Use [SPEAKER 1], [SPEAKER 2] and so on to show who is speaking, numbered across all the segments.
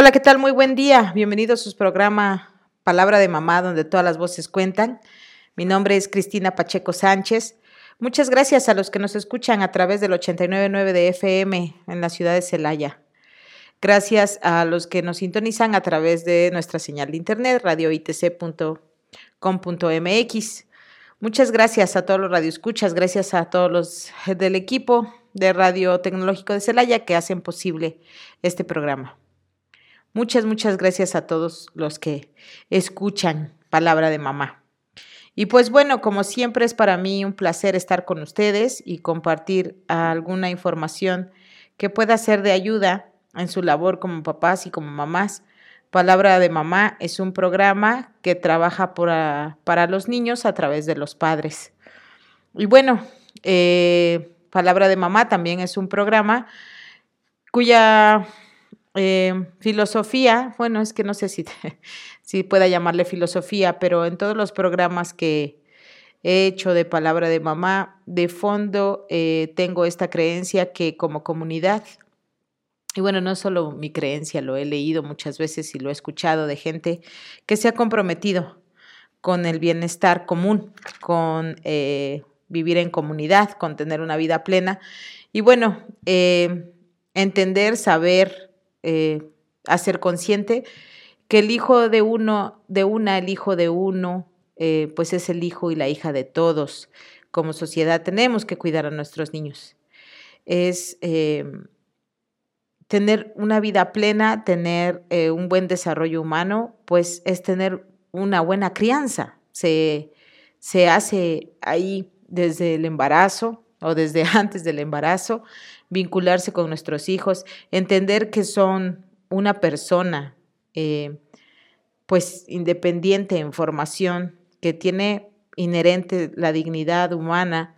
[SPEAKER 1] Hola, ¿qué tal? Muy buen día. Bienvenidos a su programa Palabra de Mamá, donde todas las voces cuentan. Mi nombre es Cristina Pacheco Sánchez. Muchas gracias a los que nos escuchan a través del 899 de FM en la ciudad de Celaya. Gracias a los que nos sintonizan a través de nuestra señal de internet, radioitc.com.mx. Muchas gracias a todos los radioescuchas, gracias a todos los del equipo de Radio Tecnológico de Celaya que hacen posible este programa. Muchas, muchas gracias a todos los que escuchan Palabra de Mamá. Y pues bueno, como siempre es para mí un placer estar con ustedes y compartir alguna información que pueda ser de ayuda en su labor como papás y como mamás. Palabra de Mamá es un programa que trabaja para los niños a través de los padres. Y bueno, eh, Palabra de Mamá también es un programa cuya eh, filosofía, bueno, es que no sé si, si pueda llamarle filosofía, pero en todos los programas que he hecho de palabra de mamá, de fondo eh, tengo esta creencia que como comunidad, y bueno, no solo mi creencia, lo he leído muchas veces y lo he escuchado de gente que se ha comprometido con el bienestar común, con eh, vivir en comunidad, con tener una vida plena. Y bueno, entender, saber, eh, hacer consciente que el hijo de uno, de una, el hijo de uno, eh, pues es el hijo y la hija de todos. Como sociedad tenemos que cuidar a nuestros niños. Es eh, tener una vida plena, tener un buen desarrollo humano, pues es tener una buena crianza. Se, se hace ahí desde el embarazo o desde antes del embarazo, vincularse con nuestros hijos, entender que son una persona, eh, pues independiente en formación, que tiene inherente la dignidad humana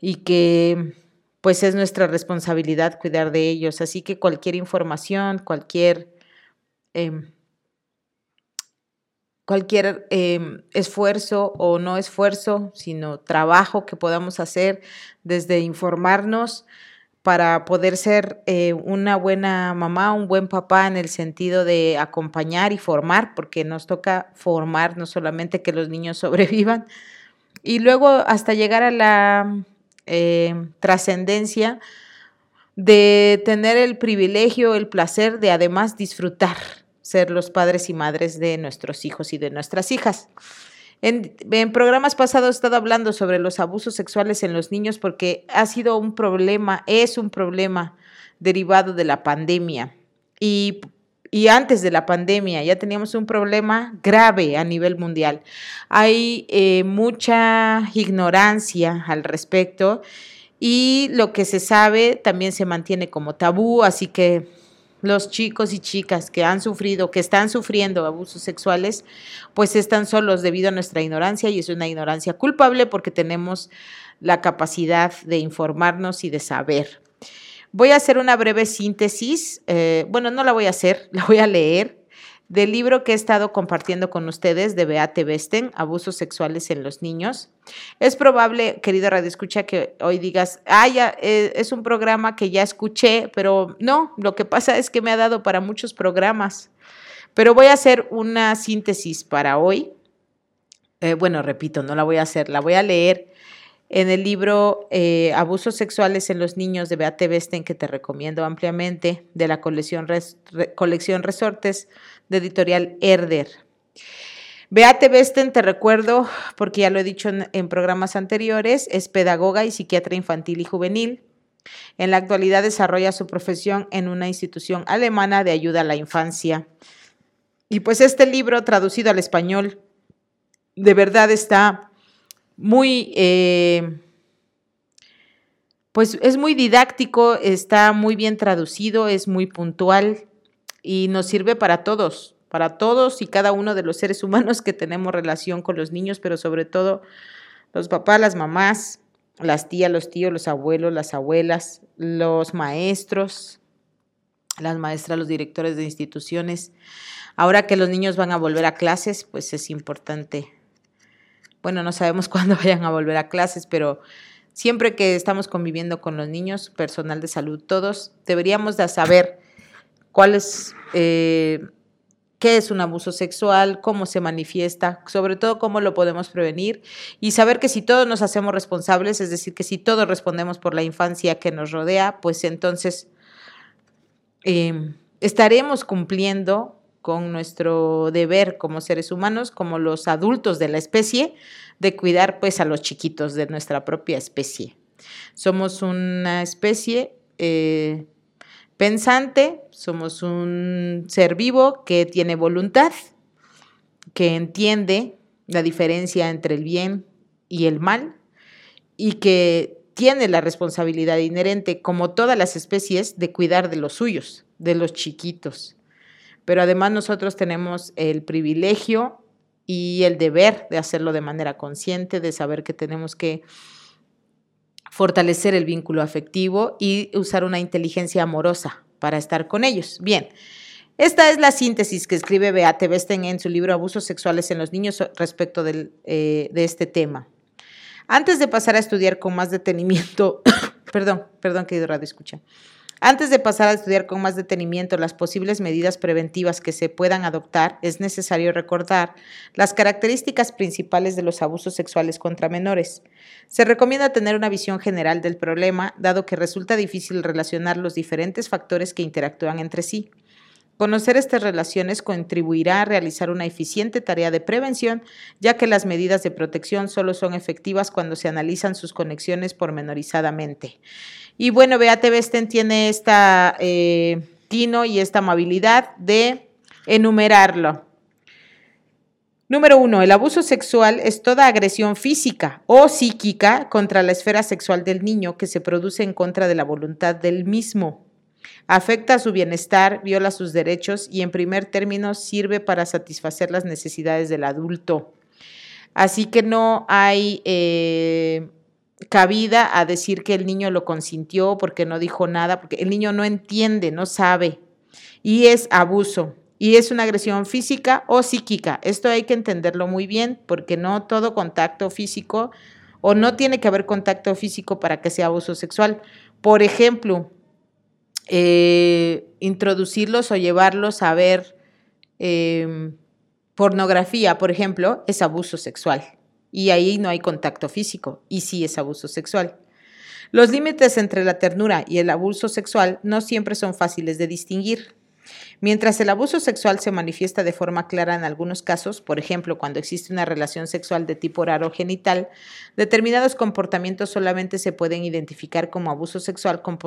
[SPEAKER 1] y que pues es nuestra responsabilidad cuidar de ellos. Así que cualquier información, cualquier, em, cualquier em, esfuerzo o no esfuerzo, sino trabajo que podamos hacer desde informarnos, para poder ser eh, una buena mamá, un buen papá en el sentido de acompañar y formar, porque nos toca formar no solamente que los niños sobrevivan, y luego hasta llegar a la eh, trascendencia de tener el privilegio, el placer de además disfrutar ser los padres y madres de nuestros hijos y de nuestras hijas. En, programas pasados he estado hablando sobre los abusos sexuales en los niños porque ha sido un problema, es un problema derivado de la pandemia. Y, antes de la pandemia ya teníamos un problema grave a nivel mundial. Hay eh, mucha ignorancia al respecto y lo que se sabe también se mantiene como tabú, así que los chicos y chicas que han sufrido, que están sufriendo abusos sexuales, pues están solos debido a nuestra ignorancia y es una ignorancia culpable porque tenemos la capacidad de informarnos y de saber. Voy a hacer una breve síntesis, eh, bueno, no la voy a hacer, la voy a leer del libro que he estado compartiendo con ustedes de Beate Besten, Abusos sexuales en los niños. Es probable, querido Radio Escucha, que hoy digas, ah, ya, eh, es un programa que ya escuché, pero no, lo que pasa es que me ha dado para muchos programas. Pero voy a hacer una síntesis para hoy. Eh, bueno, repito, no la voy a hacer, la voy a leer en el libro eh, Abusos sexuales en los niños de Beate Besten, que te recomiendo ampliamente, de la colección, colección Resortes de editorial Herder. Beate Besten, te recuerdo, porque ya lo he dicho en, programas anteriores, es pedagoga y psiquiatra infantil y juvenil. En la actualidad desarrolla su profesión en una institución alemana de ayuda a la infancia. Y pues este libro, traducido al español, de verdad está muy, eh, pues es muy didáctico, está muy bien traducido, es muy puntual y nos sirve para todos, para todos y cada uno de los seres humanos que tenemos relación con los niños, pero sobre todo los papás, las mamás, las tías, los tíos, los abuelos, las abuelas, los maestros, las maestras, los directores de instituciones. Ahora que los niños van a volver a clases, pues es importante. Bueno, no sabemos cuándo vayan a volver a clases, pero siempre que estamos conviviendo con los niños, personal de salud, todos, deberíamos de saber cuál es, eh, qué es un abuso sexual, cómo se manifiesta, sobre todo cómo lo podemos prevenir y saber que si todos nos hacemos responsables, es decir, que si todos respondemos por la infancia que nos rodea, pues entonces eh, estaremos cumpliendo con nuestro deber como seres humanos, como los adultos de la especie, de cuidar pues a los chiquitos de nuestra propia especie. Somos una especie eh, pensante, somos un ser vivo que tiene voluntad, que entiende la diferencia entre el bien y el mal y que tiene la responsabilidad inherente, como todas las especies, de cuidar de los suyos, de los chiquitos. Pero además nosotros tenemos el privilegio y el deber de hacerlo de manera consciente, de saber que tenemos que fortalecer el vínculo afectivo y usar una inteligencia amorosa para estar con ellos. Bien, esta es la síntesis que escribe Beate Besten en su libro Abusos sexuales en los niños respecto eh, de este tema. Antes de pasar a estudiar con más detenimiento, perdón, perdón, querido radio escucha. Antes de pasar a estudiar con más detenimiento las posibles medidas preventivas que se puedan adoptar, es necesario recordar las características principales de los abusos sexuales contra menores. Se recomienda tener una visión general del problema, dado que resulta difícil relacionar los diferentes factores que interactúan entre sí. Conocer estas relaciones contribuirá a realizar una eficiente tarea de prevención, ya que las medidas de protección solo son efectivas cuando se analizan sus conexiones pormenorizadamente. Y bueno, Beate Besten tiene esta eh, tino y esta amabilidad de enumerarlo. Número uno, el abuso sexual es toda agresión física o psíquica contra la esfera sexual del niño que se produce en contra de la voluntad del mismo afecta su bienestar, viola sus derechos y en primer término sirve para satisfacer las necesidades del adulto. Así que no hay eh, cabida a decir que el niño lo consintió porque no dijo nada, porque el niño no entiende, no sabe. Y es abuso. Y es una agresión física o psíquica. Esto hay que entenderlo muy bien porque no todo contacto físico o no tiene que haber contacto físico para que sea abuso sexual. Por ejemplo, eh, introducirlos o llevarlos a ver em, pornografía, por ejemplo, es abuso sexual. Y ahí no hay contacto físico, y sí es abuso sexual. Los límites entre la ternura y el abuso sexual no siempre son fáciles de distinguir. Mientras el abuso sexual se manifiesta de forma clara en algunos casos, por ejemplo, cuando existe una relación sexual de tipo raro genital, determinados comportamientos solamente se pueden identificar como abuso sexual con.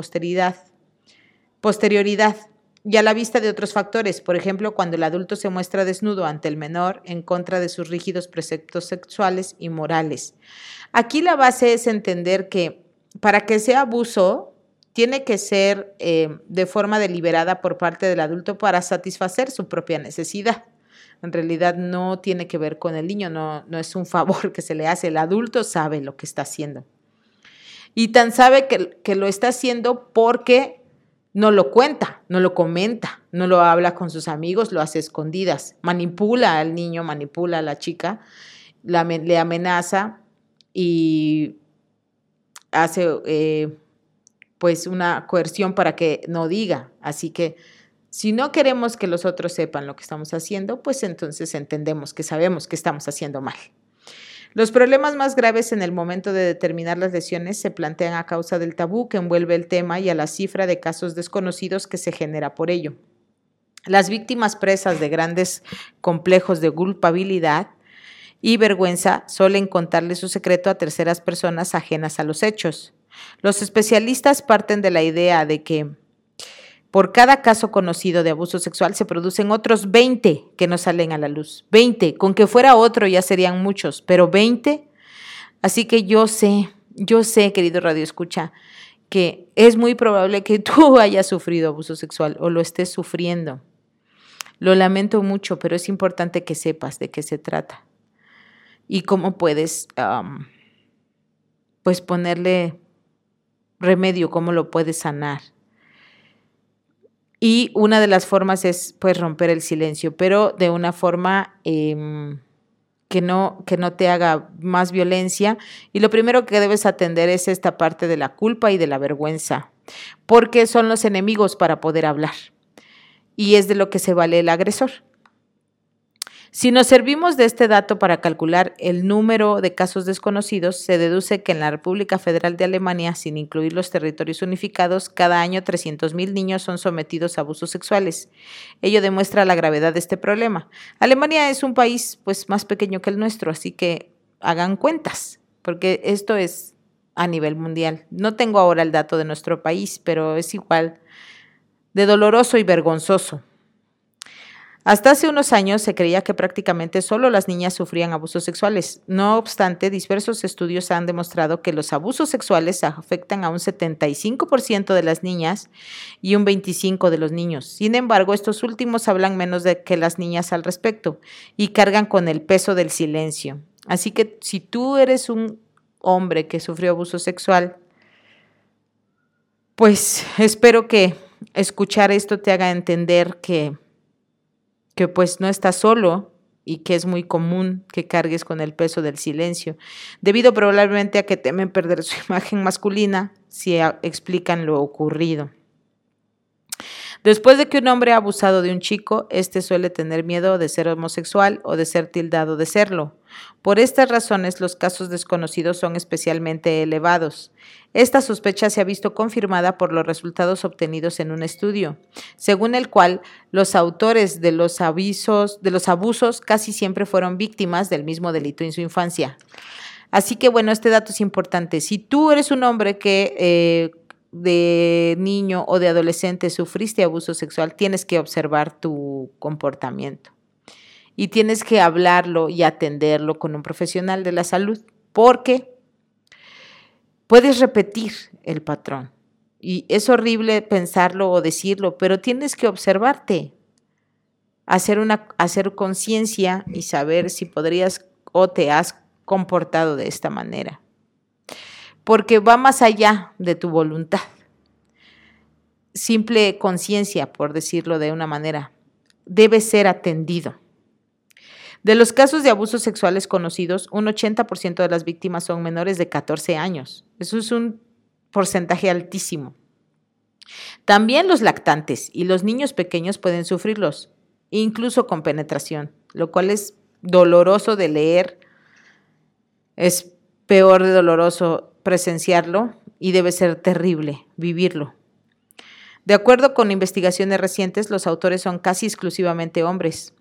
[SPEAKER 1] Posterioridad. Y a la vista de otros factores, por ejemplo, cuando el adulto se muestra desnudo ante el menor en contra de sus rígidos preceptos sexuales y morales. Aquí la base es entender que para que sea abuso, tiene que ser eh, de forma deliberada por parte del adulto para satisfacer su propia necesidad. En realidad no tiene que ver con el niño, no, no es un favor que se le hace, el adulto sabe lo que está haciendo. Y tan sabe que, que lo está haciendo porque no lo cuenta, no lo comenta, no lo habla con sus amigos, lo hace escondidas, manipula al niño, manipula a la chica, le amenaza y hace eh, pues una coerción para que no diga. Así que si no queremos que los otros sepan lo que estamos haciendo, pues entonces entendemos que sabemos que estamos haciendo mal. Los problemas más graves en el momento de determinar las lesiones se plantean a causa del tabú que envuelve el tema y a la cifra de casos desconocidos que se genera por ello. Las víctimas presas de grandes complejos de culpabilidad y vergüenza suelen contarle su secreto a terceras personas ajenas a los hechos. Los especialistas parten de la idea de que por cada caso conocido de abuso sexual se producen otros 20 que no salen a la luz. 20, con que fuera otro ya serían muchos, pero 20. Así que yo sé, yo sé, querido Radio Escucha, que es muy probable que tú hayas sufrido abuso sexual o lo estés sufriendo. Lo lamento mucho, pero es importante que sepas de qué se trata y cómo puedes, pues, ponerle remedio, cómo lo puedes sanar. Y una de las formas es, pues, romper el silencio, pero de una forma em, que, no, que no te haga más violencia. Y lo primero que debes atender es esta parte de la culpa y de la vergüenza, porque son los enemigos para poder hablar y es de lo que se vale el agresor. Si nos servimos de este dato para calcular el número de casos desconocidos, se deduce que en la República Federal de Alemania, sin incluir los territorios unificados, cada año 300.000 niños son sometidos a abusos sexuales. Ello demuestra la gravedad de este problema. Alemania es un país pues más pequeño que el nuestro, así que hagan cuentas, porque esto es a nivel mundial. No tengo ahora el dato de nuestro país, pero es igual de doloroso y vergonzoso. Hasta hace unos años se creía que prácticamente solo las niñas sufrían abusos sexuales. No obstante, diversos estudios han demostrado que los abusos sexuales afectan a un 75% de las niñas y un 25% de los niños. Sin embargo, estos últimos hablan menos de que las niñas al respecto y cargan con el peso del silencio. Así que si tú eres un hombre que sufrió abuso sexual, pues espero que escuchar esto te haga entender que, que pues no estás solo y que es muy común que cargues con el peso del silencio, debido probablemente a que temen perder su imagen masculina si explican lo ocurrido. Después de que un hombre ha abusado de un chico, éste suele tener miedo de ser homosexual o de ser tildado de serlo. Por estas razones, los casos desconocidos son especialmente elevados. Esta sospecha se ha visto confirmada por los resultados obtenidos en un estudio, según el cual los autores de los, avisos, de los abusos casi siempre fueron víctimas del mismo delito en su infancia. Así que bueno, este dato es importante. Si tú eres un hombre que eh, de niño o de adolescente sufriste abuso sexual, tienes que observar tu comportamiento y tienes que hablarlo y atenderlo con un profesional de la salud, porque puedes repetir el patrón. Y es horrible pensarlo o decirlo, pero tienes que observarte, hacer, hacer conciencia y saber si podrías o te has comportado de esta manera porque va más allá de tu voluntad. Simple conciencia, por decirlo de una manera, debe ser atendido. De los casos de abusos sexuales conocidos, un 80% de las víctimas son menores de 14 años. Eso es un porcentaje altísimo. También los lactantes y los niños pequeños pueden sufrirlos, incluso con penetración, lo cual es doloroso de leer, es peor de doloroso presenciarlo y debe ser terrible vivirlo. De acuerdo con investigaciones recientes, los autores son casi exclusivamente hombres,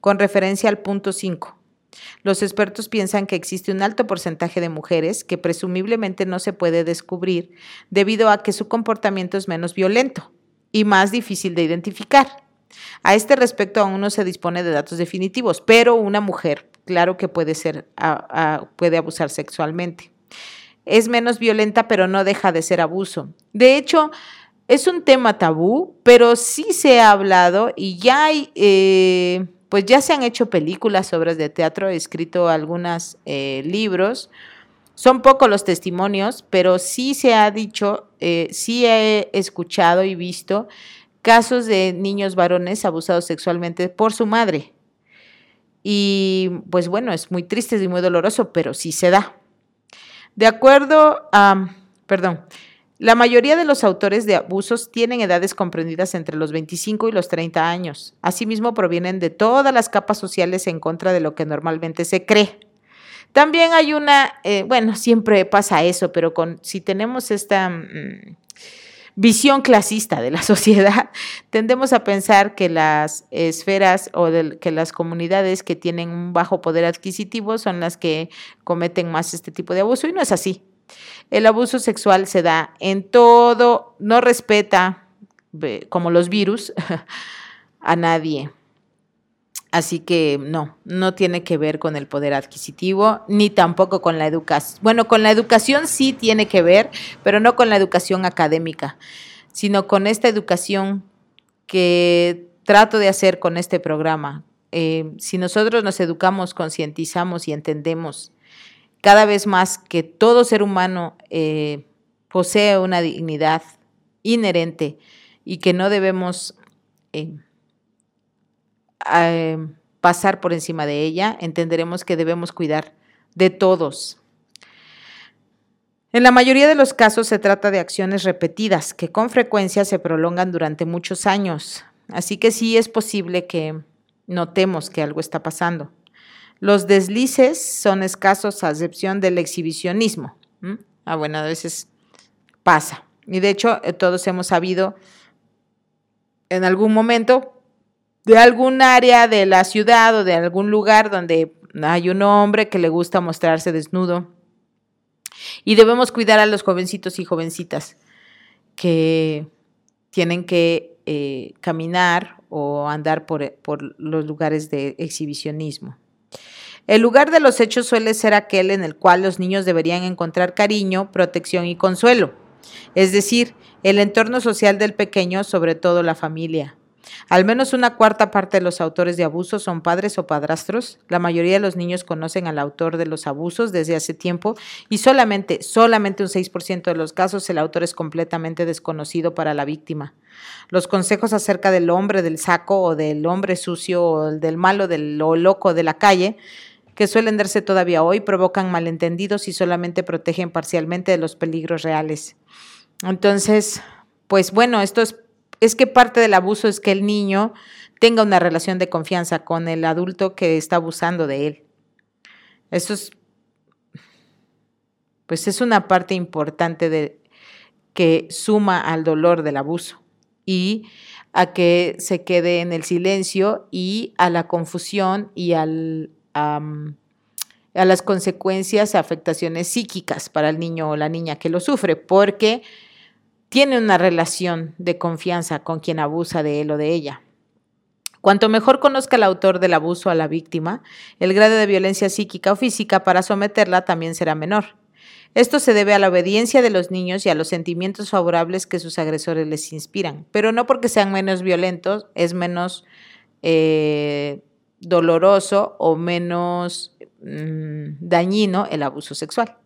[SPEAKER 1] con referencia al punto 5. Los expertos piensan que existe un alto porcentaje de mujeres que presumiblemente no se puede descubrir debido a que su comportamiento es menos violento y más difícil de identificar. A este respecto aún no se dispone de datos definitivos, pero una mujer, claro que puede ser, puede abusar sexualmente es menos violenta, pero no deja de ser abuso. De hecho, es un tema tabú, pero sí se ha hablado y ya hay, eh, pues ya se han hecho películas, obras de teatro, he escrito algunos eh, libros. Son pocos los testimonios, pero sí se ha dicho, eh, sí he escuchado y visto casos de niños varones abusados sexualmente por su madre. Y pues bueno, es muy triste y muy doloroso, pero sí se da. De acuerdo a, perdón, la mayoría de los autores de abusos tienen edades comprendidas entre los 25 y los 30 años. Asimismo, provienen de todas las capas sociales en contra de lo que normalmente se cree. También hay una, eh, bueno, siempre pasa eso, pero con, si tenemos esta mm, visión clasista de la sociedad, tendemos a pensar que las esferas o que las comunidades que tienen un bajo poder adquisitivo son las que cometen más este tipo de abuso y no es así. El abuso sexual se da en todo, no respeta, como los virus, a nadie. Así que no, no tiene que ver con el poder adquisitivo, ni tampoco con la educación. Bueno, con la educación sí tiene que ver, pero no con la educación académica, sino con esta educación que trato de hacer con este programa. Eh, si nosotros nos educamos, concientizamos y entendemos cada vez más que todo ser humano eh, posee una dignidad inherente y que no debemos... Eh, Em, pasar por encima de ella, entenderemos que debemos cuidar de todos. En la mayoría de los casos se trata de acciones repetidas que con frecuencia se prolongan durante muchos años, así que sí es posible que notemos que algo está pasando. Los deslices son escasos a excepción del exhibicionismo. Ah, bueno, a veces pasa. Y de hecho, eh, todos hemos sabido en algún momento de algún área de la ciudad o de algún lugar donde hay un hombre que le gusta mostrarse desnudo. Y debemos cuidar a los jovencitos y jovencitas que tienen que eh, caminar o andar por, por los lugares de exhibicionismo. El lugar de los hechos suele ser aquel en el cual los niños deberían encontrar cariño, protección y consuelo, es decir, el entorno social del pequeño, sobre todo la familia. Al menos una cuarta parte de los autores de abusos son padres o padrastros. La mayoría de los niños conocen al autor de los abusos desde hace tiempo y solamente, solamente un 6% de los casos el autor es completamente desconocido para la víctima. Los consejos acerca del hombre del saco o del hombre sucio o del malo, del lo loco de la calle que suelen darse todavía hoy, provocan malentendidos y solamente protegen parcialmente de los peligros reales. Entonces, pues bueno, esto es es que parte del abuso es que el niño tenga una relación de confianza con el adulto que está abusando de él. Eso es, pues es una parte importante de, que suma al dolor del abuso y a que se quede en el silencio y a la confusión y al, a las consecuencias, afectaciones psíquicas para el niño o la niña que lo sufre, porque tiene una relación de confianza con quien abusa de él o de ella. Cuanto mejor conozca el autor del abuso a la víctima, el grado de violencia psíquica o física para someterla también será menor. Esto se debe a la obediencia de los niños y a los sentimientos favorables que sus agresores les inspiran, pero no porque sean menos violentos, es menos eh, doloroso o menos mm, dañino el abuso sexual.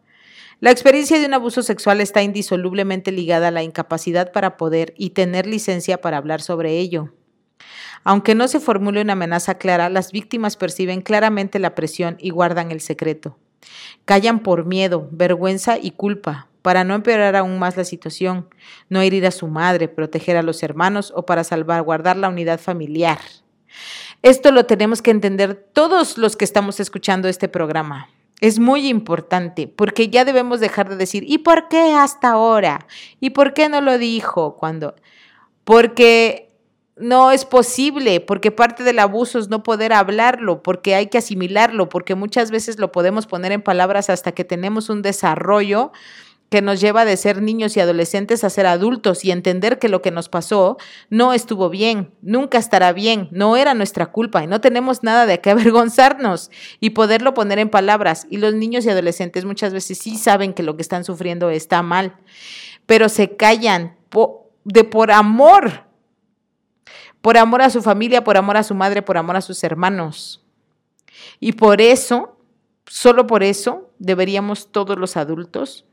[SPEAKER 1] La experiencia de un abuso sexual está indisolublemente ligada a la incapacidad para poder y tener licencia para hablar sobre ello. Aunque no se formule una amenaza clara, las víctimas perciben claramente la presión y guardan el secreto. Callan por miedo, vergüenza y culpa, para no empeorar aún más la situación, no herir a su madre, proteger a los hermanos o para salvaguardar la unidad familiar. Esto lo tenemos que entender todos los que estamos escuchando este programa es muy importante porque ya debemos dejar de decir, ¿y por qué hasta ahora? ¿Y por qué no lo dijo cuando? Porque no es posible, porque parte del abuso es no poder hablarlo, porque hay que asimilarlo, porque muchas veces lo podemos poner en palabras hasta que tenemos un desarrollo que nos lleva de ser niños y adolescentes a ser adultos y entender que lo que nos pasó no estuvo bien, nunca estará bien, no era nuestra culpa y no tenemos nada de qué avergonzarnos y poderlo poner en palabras. Y los niños y adolescentes muchas veces sí saben que lo que están sufriendo está mal, pero se callan de por amor, por amor a su familia, por amor a su madre, por amor a sus hermanos. Y por eso, solo por eso, deberíamos todos los adultos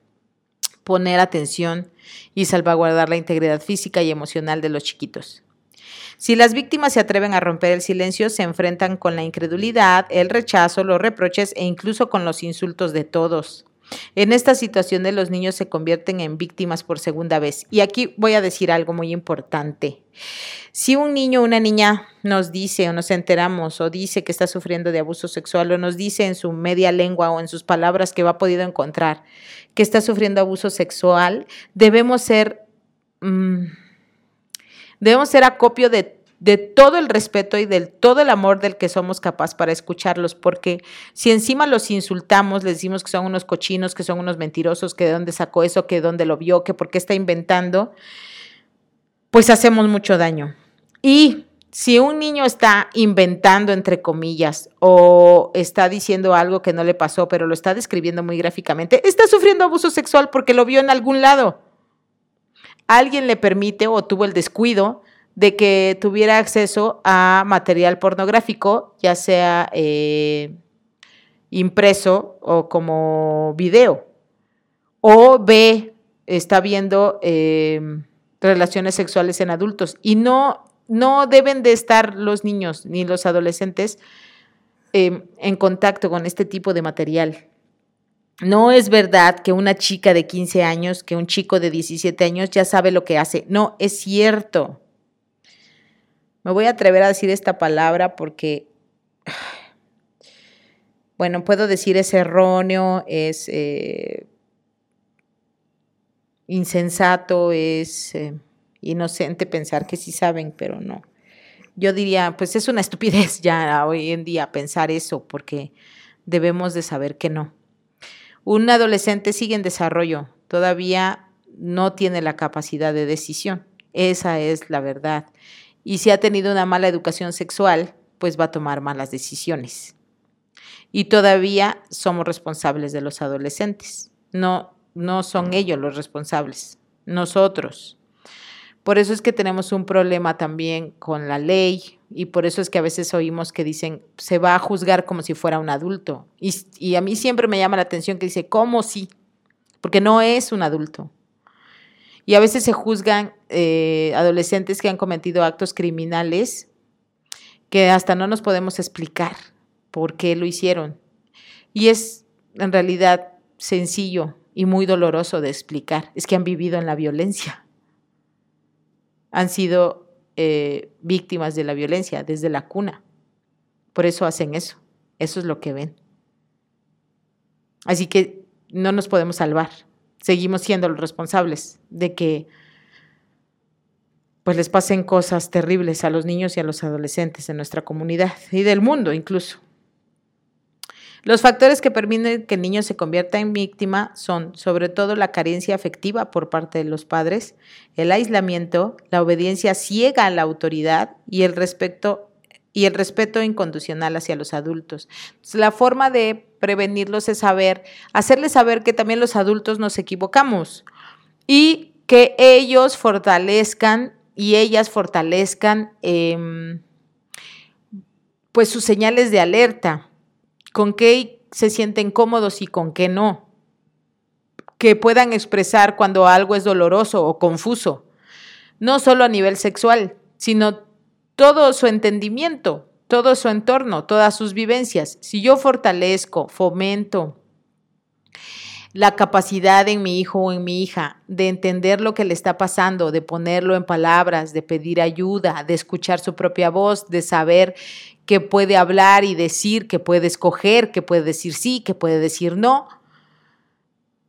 [SPEAKER 1] poner atención y salvaguardar la integridad física y emocional de los chiquitos. Si las víctimas se atreven a romper el silencio, se enfrentan con la incredulidad, el rechazo, los reproches e incluso con los insultos de todos. En esta situación de los niños se convierten en víctimas por segunda vez. Y aquí voy a decir algo muy importante. Si un niño o una niña nos dice o nos enteramos o dice que está sufriendo de abuso sexual o nos dice en su media lengua o en sus palabras que va podido encontrar que está sufriendo abuso sexual, debemos ser, mm, debemos ser acopio de de todo el respeto y del todo el amor del que somos capaces para escucharlos, porque si encima los insultamos, les decimos que son unos cochinos, que son unos mentirosos, que de dónde sacó eso, que de dónde lo vio, que por qué está inventando, pues hacemos mucho daño. Y si un niño está inventando, entre comillas, o está diciendo algo que no le pasó, pero lo está describiendo muy gráficamente, está sufriendo abuso sexual porque lo vio en algún lado. Alguien le permite o tuvo el descuido de que tuviera acceso a material pornográfico, ya sea eh, impreso o como video. O ve, está viendo eh, relaciones sexuales en adultos y no no deben de estar los niños ni los adolescentes em, en contacto con este tipo de material. No es verdad que una chica de 15 años, que un chico de 17 años ya sabe lo que hace. No, es cierto. Me voy a atrever a decir esta palabra porque, bueno, puedo decir es erróneo, es eh, insensato, es... Eh, inocente pensar que sí saben, pero no. Yo diría, pues es una estupidez ya hoy en día pensar eso, porque debemos de saber que no. Un adolescente sigue en desarrollo, todavía no tiene la capacidad de decisión. Esa es la verdad. Y si ha tenido una mala educación sexual, pues va a tomar malas decisiones. Y todavía somos responsables de los adolescentes. No, no son ellos los responsables, nosotros. Por eso es que tenemos un problema también con la ley y por eso es que a veces oímos que dicen se va a juzgar como si fuera un adulto. Y, a mí siempre me llama la atención que dice, ¿cómo sí? Porque no es un adulto. Y a veces se juzgan eh, adolescentes que han cometido actos criminales que hasta no nos podemos explicar por qué lo hicieron. Y es en realidad sencillo y muy doloroso de explicar. Es que han vivido en la violencia han sido eh, víctimas de la violencia desde la cuna. Por eso hacen eso. Eso es lo que ven. Así que no nos podemos salvar. Seguimos siendo los responsables de que pues les pasen cosas terribles a los niños y a los adolescentes en nuestra comunidad y del mundo incluso. Los factores que permiten que el niño se convierta en víctima son sobre todo la carencia afectiva por parte de los padres, el aislamiento, la obediencia ciega a la autoridad y el respeto y el respeto incondicional hacia los adultos. la forma de prevenirlos es saber, hacerles saber que también los adultos nos equivocamos y que ellos fortalezcan y ellas fortalezcan em, pues sus señales de alerta con qué se sienten cómodos y con qué no. Que puedan expresar cuando algo es doloroso o confuso, no solo a nivel sexual, sino todo su entendimiento, todo su entorno, todas sus vivencias. Si yo fortalezco, fomento la capacidad en mi hijo o en mi hija de entender lo que le está pasando, de ponerlo en palabras, de pedir ayuda, de escuchar su propia voz, de saber que puede hablar y decir, que puede escoger, que puede decir sí, que puede decir no.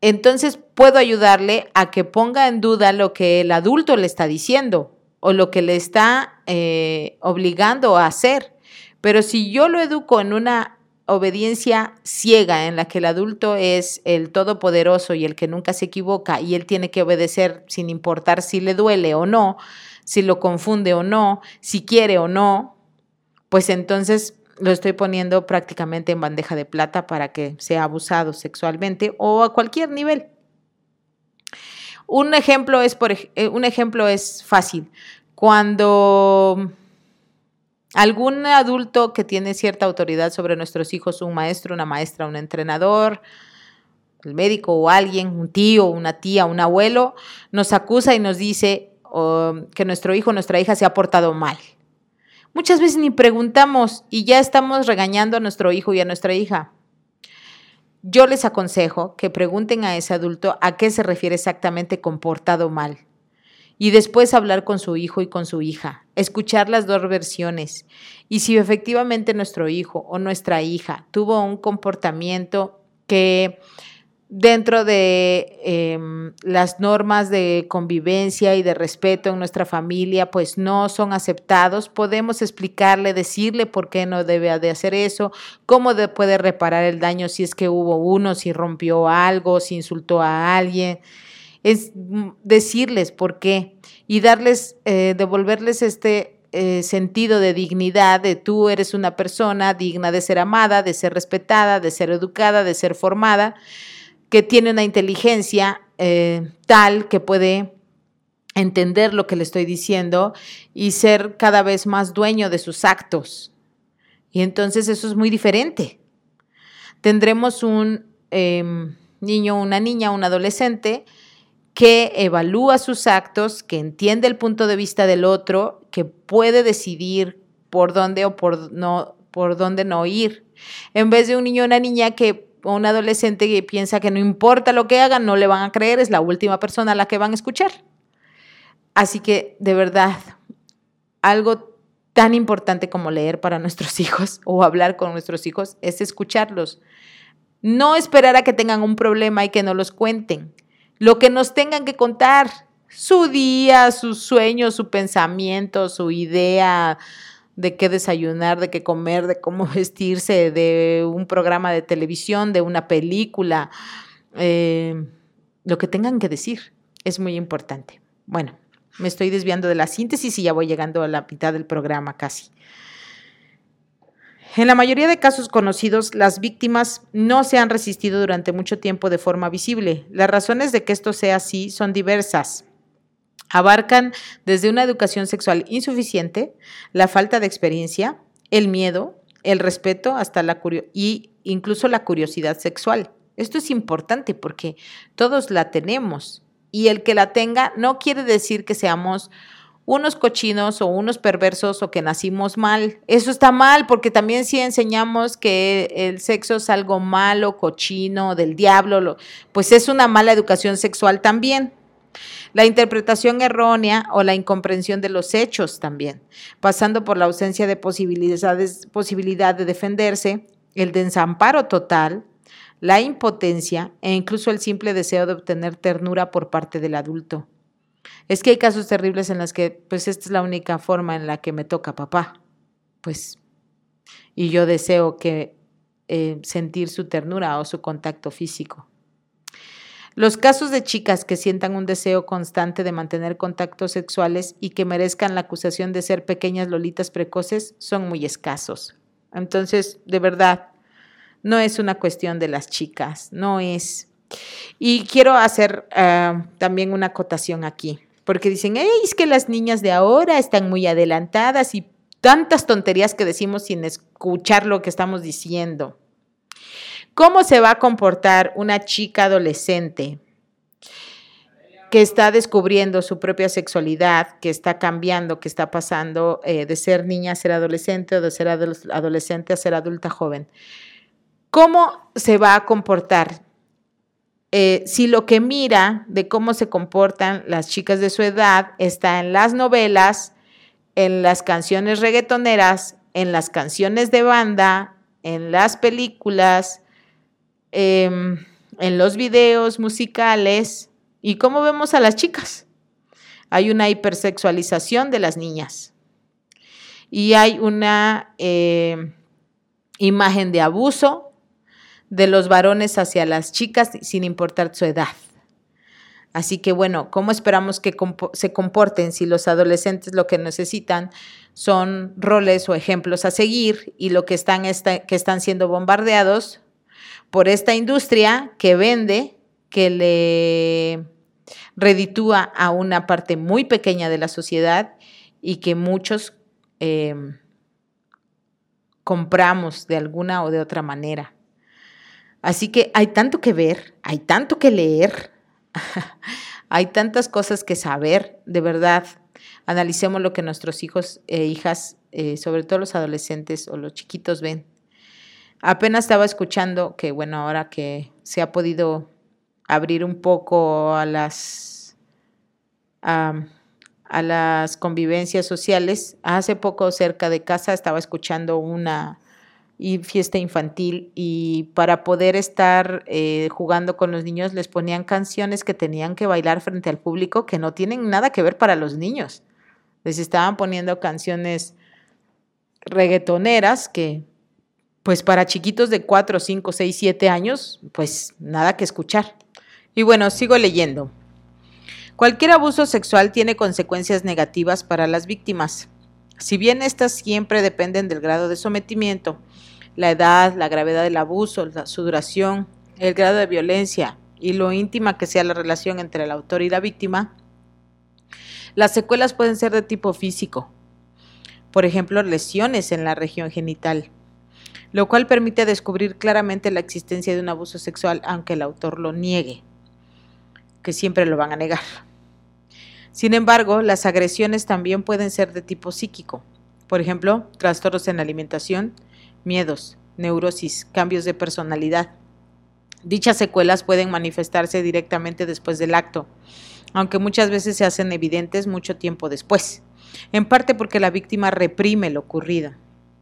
[SPEAKER 1] Entonces puedo ayudarle a que ponga en duda lo que el adulto le está diciendo o lo que le está eh, obligando a hacer. Pero si yo lo educo en una obediencia ciega en la que el adulto es el todopoderoso y el que nunca se equivoca y él tiene que obedecer sin importar si le duele o no, si lo confunde o no, si quiere o no, pues entonces lo estoy poniendo prácticamente en bandeja de plata para que sea abusado sexualmente o a cualquier nivel. Un ejemplo es, por, eh, un ejemplo es fácil. Cuando algún adulto que tiene cierta autoridad sobre nuestros hijos, un maestro, una maestra, un entrenador, el médico o alguien, un tío, una tía, un abuelo, nos acusa y nos dice oh, que nuestro hijo o nuestra hija se ha portado mal. Muchas veces ni preguntamos y ya estamos regañando a nuestro hijo y a nuestra hija. Yo les aconsejo que pregunten a ese adulto a qué se refiere exactamente comportado mal y después hablar con su hijo y con su hija, escuchar las dos versiones y si efectivamente nuestro hijo o nuestra hija tuvo un comportamiento que dentro de em, las normas de convivencia y de respeto en nuestra familia, pues no son aceptados, podemos explicarle, decirle por qué no debe de hacer eso, cómo puede reparar el daño si es que hubo uno, si rompió algo, si insultó a alguien. Es decirles por qué y darles, eh, devolverles este eh, sentido de dignidad, de tú eres una persona digna de ser amada, de ser respetada, de ser educada, de ser formada, que tiene una inteligencia eh, tal que puede entender lo que le estoy diciendo y ser cada vez más dueño de sus actos. Y entonces eso es muy diferente. Tendremos un em, niño, una niña, un adolescente que evalúa sus actos, que entiende el punto de vista del otro, que puede decidir por dónde o por no, por dónde no ir. En vez de un niño o una niña que o un adolescente que piensa que no importa lo que hagan, no le van a creer, es la última persona a la que van a escuchar. Así que, de verdad, algo tan importante como leer para nuestros hijos o hablar con nuestros hijos es escucharlos. No esperar a que tengan un problema y que no los cuenten lo que nos tengan que contar, su día, sus sueños, su pensamiento, su idea de qué desayunar, de qué comer, de cómo vestirse, de un programa de televisión, de una película, eh, lo que tengan que decir es muy importante. Bueno, me estoy desviando de la síntesis y ya voy llegando a la mitad del programa casi. En la mayoría de casos conocidos, las víctimas no se han resistido durante mucho tiempo de forma visible. Las razones de que esto sea así son diversas. Abarcan desde una educación sexual insuficiente, la falta de experiencia, el miedo, el respeto hasta la y incluso la curiosidad sexual. Esto es importante porque todos la tenemos y el que la tenga no quiere decir que seamos unos cochinos o unos perversos o que nacimos mal. Eso está mal porque también si enseñamos que el sexo es algo malo, cochino, del diablo, pues es una mala educación sexual también. La interpretación errónea o la incomprensión de los hechos también, pasando por la ausencia de posibilidades, posibilidad de defenderse, el desamparo total, la impotencia e incluso el simple deseo de obtener ternura por parte del adulto. Es que hay casos terribles en los que, pues, esta es la única forma en la que me toca papá. Pues, y yo deseo que eh, sentir su ternura o su contacto físico. Los casos de chicas que sientan un deseo constante de mantener contactos sexuales y que merezcan la acusación de ser pequeñas lolitas precoces son muy escasos. Entonces, de verdad, no es una cuestión de las chicas, no es y quiero hacer ah, también una acotación aquí, porque dicen, es que las niñas de ahora están muy adelantadas y tantas tonterías que decimos sin escuchar lo que estamos diciendo. ¿Cómo se va a comportar una chica adolescente que está descubriendo su propia sexualidad, que está cambiando, que está pasando eh, de ser niña a ser adolescente o de ser adolescente a ser adulta joven? ¿Cómo se va a comportar? Eh, si lo que mira de cómo se comportan las chicas de su edad está en las novelas, en las canciones reggaetoneras, en las canciones de banda, en las películas, em, en los videos musicales, ¿y cómo vemos a las chicas? Hay una hipersexualización de las niñas y hay una eh, imagen de abuso de los varones hacia las chicas sin importar su edad. Así que bueno, ¿cómo esperamos que se comporten si los adolescentes lo que necesitan son roles o ejemplos a seguir y lo que están, que están siendo bombardeados por esta industria que vende, que le reditúa a una parte muy pequeña de la sociedad y que muchos eh, compramos de alguna o de otra manera. Así que hay tanto que ver, hay tanto que leer, hay tantas cosas que saber, de verdad. Analicemos lo que nuestros hijos e hijas, eh, sobre todo los adolescentes o los chiquitos, ven. Apenas estaba escuchando que, bueno, ahora que se ha podido abrir un poco a las, a las convivencias sociales, hace poco cerca de casa estaba escuchando una y fiesta infantil y para poder estar eh, jugando con los niños les ponían canciones que tenían que bailar frente al público que no tienen nada que ver para los niños. Les estaban poniendo canciones reggaetoneras que pues para chiquitos de 4, 5, 6, 7 años pues nada que escuchar. Y bueno, sigo leyendo. Cualquier abuso sexual tiene consecuencias negativas para las víctimas Si bien estas siempre dependen del grado de sometimiento, la edad, la gravedad del abuso, su duración, el grado de violencia y lo íntima que sea la relación entre el autor y la víctima, las secuelas pueden ser de tipo físico, por ejemplo, lesiones en la región genital, lo cual permite descubrir claramente la existencia de un abuso sexual aunque el autor lo niegue, que siempre lo van a negar. Sin embargo, las agresiones también pueden ser de tipo psíquico, por ejemplo, trastornos en la alimentación, miedos, neurosis, cambios de personalidad. Dichas secuelas pueden manifestarse directamente después del acto, aunque muchas veces se hacen evidentes mucho tiempo después, en parte porque la víctima reprime lo ocurrido,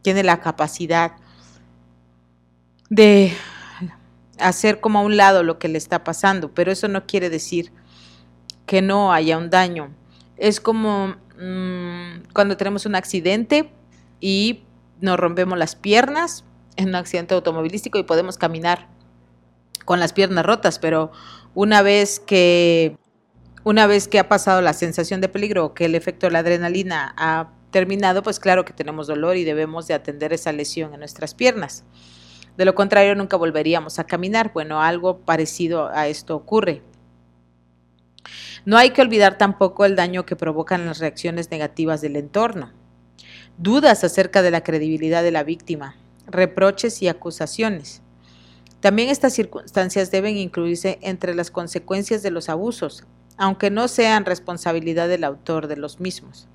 [SPEAKER 1] tiene la capacidad de hacer como a un lado lo que le está pasando, pero eso no quiere decir que no haya un daño. Es como mm, cuando tenemos un accidente y nos rompemos las piernas en un accidente automovilístico y podemos caminar con las piernas rotas, pero una vez que una vez que ha pasado la sensación de peligro, que el efecto de la adrenalina ha terminado, pues claro que tenemos dolor y debemos de atender esa lesión en nuestras piernas. De lo contrario, nunca volveríamos a caminar. Bueno, algo parecido a esto ocurre. No hay que olvidar tampoco el daño que provocan las reacciones negativas del entorno dudas acerca de la credibilidad de la víctima, reproches y acusaciones. También estas circunstancias deben incluirse entre las consecuencias de los abusos, aunque no sean responsabilidad del autor de los mismos.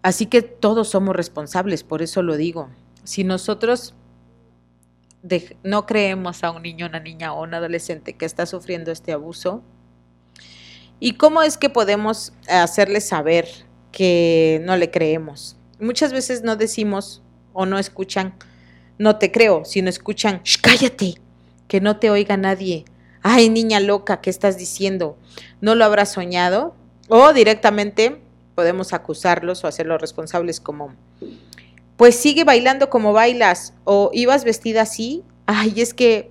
[SPEAKER 1] Así que todos somos responsables, por eso lo digo. Si nosotros no creemos a un niño, una niña o un adolescente que está sufriendo este abuso, ¿y cómo es que podemos hacerle saber que no le creemos. Muchas veces no decimos o no escuchan, no te creo, sino escuchan, cállate, que no te oiga nadie. Ay, niña loca, ¿qué estás diciendo? ¿No lo habrás soñado? O directamente podemos acusarlos o hacerlos responsables como, pues sigue bailando como bailas o ibas vestida así. Ay, es que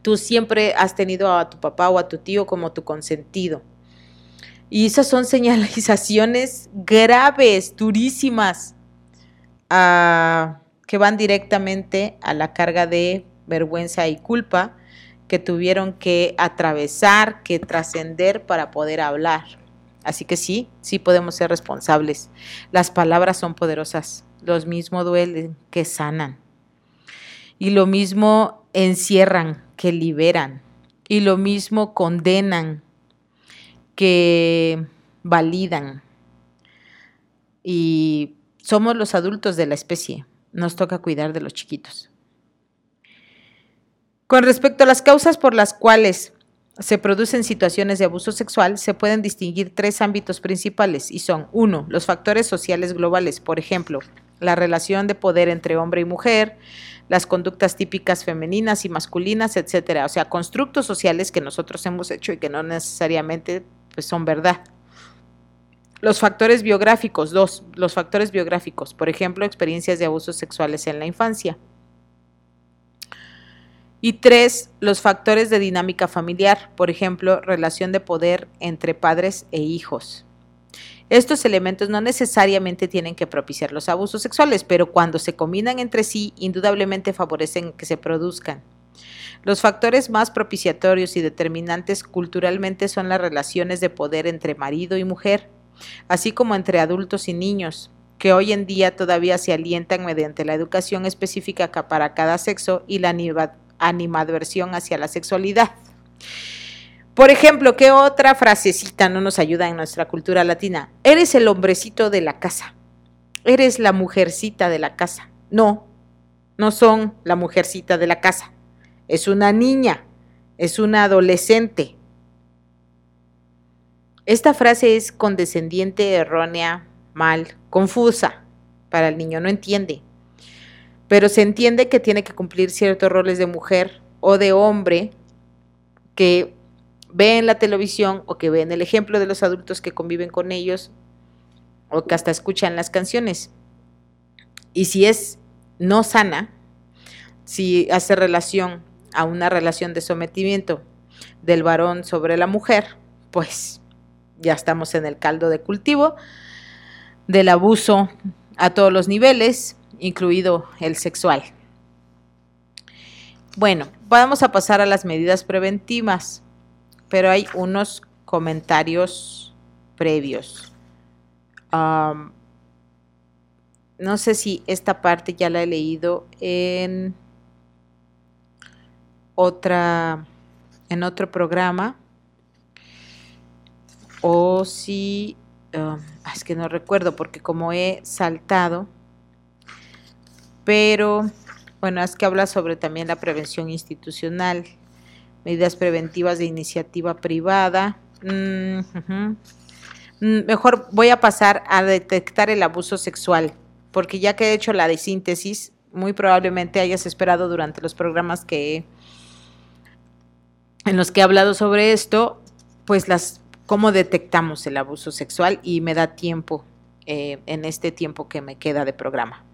[SPEAKER 1] tú siempre has tenido a tu papá o a tu tío como tu consentido. Y esas son señalizaciones graves, durísimas, que van directamente a la carga de vergüenza y culpa que tuvieron que atravesar, que trascender para poder hablar. Así que sí, sí podemos ser responsables. Las palabras son poderosas, los mismos duelen que sanan. Y lo mismo encierran que liberan. Y lo mismo condenan que validan. Y somos los adultos de la especie. Nos toca cuidar de los chiquitos. Con respecto a las causas por las cuales se producen situaciones de abuso sexual, se pueden distinguir tres ámbitos principales y son, uno, los factores sociales globales, por ejemplo, la relación de poder entre hombre y mujer, las conductas típicas femeninas y masculinas, etcétera, o sea, constructos sociales que nosotros hemos hecho y que no necesariamente pues son verdad. Los factores biográficos, dos, los factores biográficos, por ejemplo, experiencias de abusos sexuales en la infancia. Y tres, los factores de dinámica familiar, por ejemplo, relación de poder entre padres e hijos. Estos elementos no necesariamente tienen que propiciar los abusos sexuales, pero cuando se combinan entre sí, indudablemente favorecen que se produzcan. Los factores más propiciatorios y determinantes culturalmente son las relaciones de poder entre marido y mujer, así como entre adultos y niños, que hoy en día todavía se alientan mediante la educación específica para cada sexo y la animadversión hacia la sexualidad. Por ejemplo, ¿qué otra frasecita no nos ayuda en nuestra cultura latina? Eres el hombrecito de la casa. Eres la mujercita de la casa. No, no son la mujercita de la casa es una niña, es una adolescente. Esta frase es condescendiente, errónea, mal, confusa para el niño, no entiende. Pero se entiende que tiene que cumplir ciertos roles de mujer o de hombre que ve en la televisión o que ve en el ejemplo de los adultos que conviven con ellos o que hasta escuchan las canciones. Y si es no sana, si hace relación a una relación de sometimiento del varón sobre la mujer, pues ya estamos en el caldo de cultivo del abuso a todos los niveles, incluido el sexual. Bueno, vamos a pasar a las medidas preventivas, pero hay unos comentarios previos. no sé si esta parte ya la he leído en otra en otro programa. O si ah, es que no recuerdo porque como he saltado. Pero bueno es que habla sobre también la prevención institucional medidas preventivas de iniciativa privada. Mm, mm, mejor voy a pasar a detectar el abuso sexual porque ya que he hecho la de síntesis muy probablemente hayas esperado durante los programas que he en los que he hablado sobre esto, pues las cómo detectamos el abuso sexual y me da tiempo eh, en este tiempo que me queda de programa.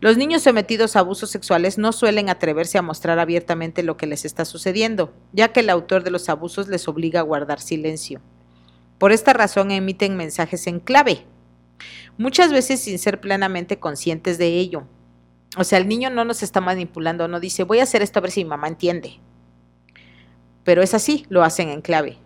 [SPEAKER 1] Los niños sometidos a abusos sexuales no suelen atreverse a mostrar abiertamente lo que les está sucediendo, ya que el autor de los abusos les obliga a guardar silencio. Por esta razón emiten mensajes en clave, muchas veces sin ser plenamente conscientes de ello. O sea, el niño no nos está manipulando, no dice, voy a hacer esto a ver si mi mamá entiende pero es así, lo hacen en clave.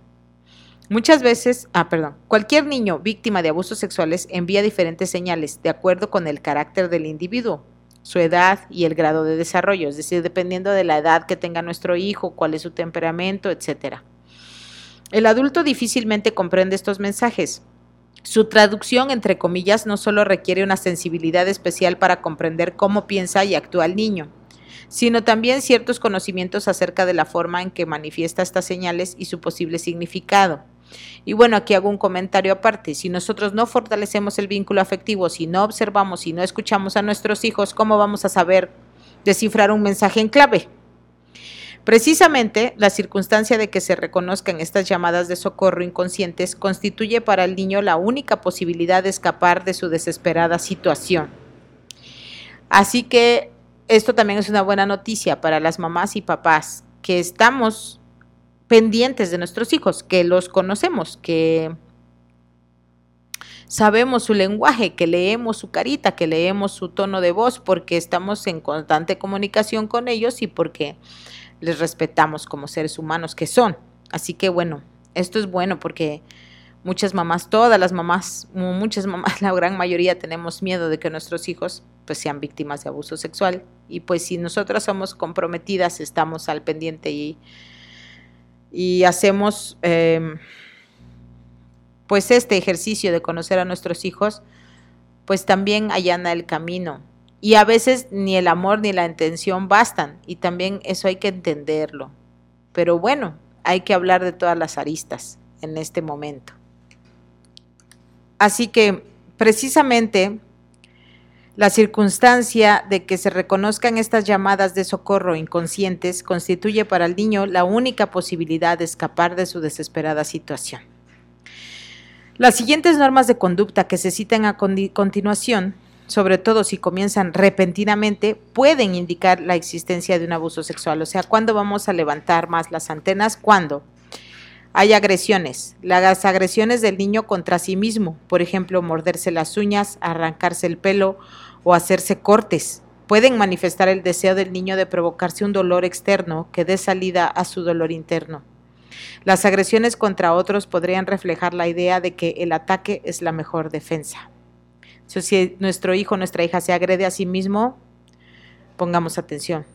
[SPEAKER 1] Muchas veces, ah, perdón, cualquier niño víctima de abusos sexuales envía diferentes señales de acuerdo con el carácter del individuo, su edad y el grado de desarrollo, es decir, dependiendo de la edad que tenga nuestro hijo, cuál es su temperamento, etc. El adulto difícilmente comprende estos mensajes. Su traducción, entre comillas, no solo requiere una sensibilidad especial para comprender cómo piensa y actúa el niño, sino también ciertos conocimientos acerca de la forma en que manifiesta estas señales y su posible significado. Y bueno, aquí hago un comentario aparte. Si nosotros no fortalecemos el vínculo afectivo, si no observamos, si no escuchamos a nuestros hijos, ¿cómo vamos a saber descifrar un mensaje en clave? Precisamente, la circunstancia de que se reconozcan estas llamadas de socorro inconscientes constituye para el niño la única posibilidad de escapar de su desesperada situación. Así que esto también es una buena noticia para las mamás y papás que estamos pendientes de nuestros hijos, que los conocemos, que sabemos su lenguaje, que leemos su carita, que leemos su tono de voz, porque estamos en constante comunicación con ellos y porque les respetamos como seres humanos que son. Así que bueno, esto es bueno porque muchas mamás, todas las mamás, muchas mamás, la gran mayoría tenemos miedo de que nuestros hijos pues sean víctimas de abuso sexual. Y pues si nosotras somos comprometidas estamos al pendiente y, y hacemos em, pues este ejercicio de conocer a nuestros hijos pues también allana el camino. Y a veces ni el amor ni la intención bastan y también eso hay que entenderlo. Pero bueno hay que hablar de todas las aristas en este momento Así que precisamente la circunstancia de que se reconozcan estas llamadas de socorro inconscientes constituye para el niño la única posibilidad de escapar de su desesperada situación. Las siguientes normas de conducta que se citan a continuación, sobre todo si comienzan repentinamente, pueden indicar la existencia de un abuso sexual. O sea, ¿cuándo vamos a levantar más las antenas? ¿Cuándo? Hay agresiones, las agresiones del niño contra sí mismo, por ejemplo, morderse las uñas, arrancarse el pelo o hacerse cortes. Pueden manifestar el deseo del niño de provocarse un dolor externo que dé salida a su dolor interno. Las agresiones contra otros podrían reflejar la idea de que el ataque es la mejor defensa. si nuestro hijo o nuestra hija se agrede a sí mismo, pongamos atención.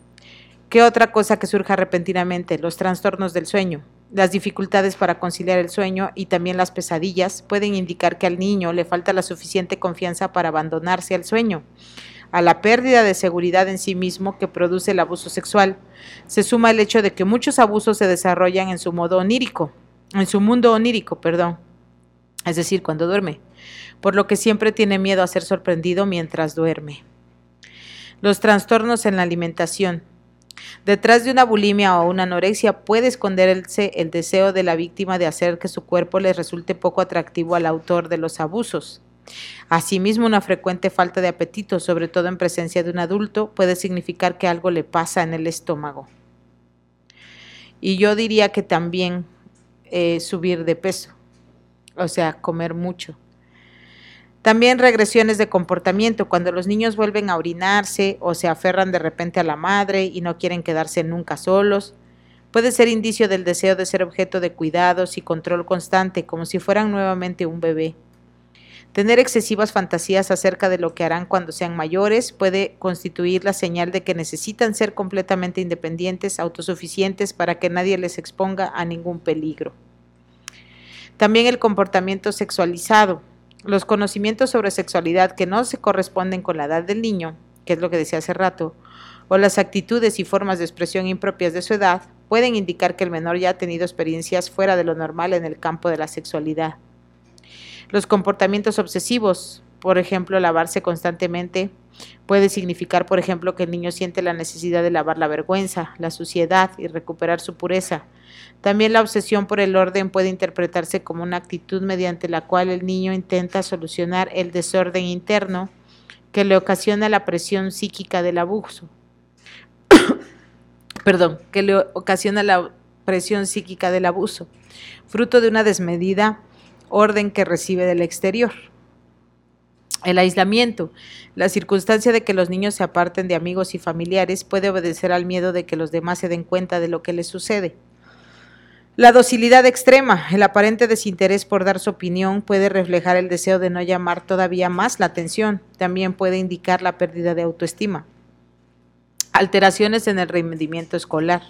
[SPEAKER 1] ¿Qué otra cosa que surja repentinamente? Los trastornos del sueño. Las dificultades para conciliar el sueño y también las pesadillas pueden indicar que al niño le falta la suficiente confianza para abandonarse al sueño. A la pérdida de seguridad en sí mismo que produce el abuso sexual, se suma el hecho de que muchos abusos se desarrollan en su modo onírico, en su mundo onírico, perdón, es decir, cuando duerme, por lo que siempre tiene miedo a ser sorprendido mientras duerme. Los trastornos en la alimentación, Detrás de una bulimia o una anorexia puede esconderse el deseo de la víctima de hacer que su cuerpo le resulte poco atractivo al autor de los abusos. Asimismo, una frecuente falta de apetito, sobre todo en presencia de un adulto, puede significar que algo le pasa en el estómago. Y yo diría que también eh, subir de peso, o sea, comer mucho. También regresiones de comportamiento, cuando los niños vuelven a orinarse o se aferran de repente a la madre y no quieren quedarse nunca solos. Puede ser indicio del deseo de ser objeto de cuidados y control constante, como si fueran nuevamente un bebé. Tener excesivas fantasías acerca de lo que harán cuando sean mayores puede constituir la señal de que necesitan ser completamente independientes, autosuficientes, para que nadie les exponga a ningún peligro. También el comportamiento sexualizado, los conocimientos sobre sexualidad que no se corresponden con la edad del niño, que es lo que decía hace rato, o las actitudes y formas de expresión impropias de su edad, pueden indicar que el menor ya ha tenido experiencias fuera de lo normal en el campo de la sexualidad. Los comportamientos obsesivos, por ejemplo, lavarse constantemente, puede significar, por ejemplo, que el niño siente la necesidad de lavar la vergüenza, la suciedad y recuperar su pureza, también la obsesión por el orden puede interpretarse como una actitud mediante la cual el niño intenta solucionar el desorden interno que le ocasiona la presión psíquica del abuso. Perdón, que le ocasiona la presión psíquica del abuso, fruto de una desmedida orden que recibe del exterior. El aislamiento. La circunstancia de que los niños se aparten de amigos y familiares puede obedecer al miedo de que los demás se den cuenta de lo que les sucede. La docilidad extrema, el aparente desinterés por dar su opinión puede reflejar el deseo de no llamar todavía más la atención, también puede indicar la pérdida de autoestima. Alteraciones en el rendimiento escolar.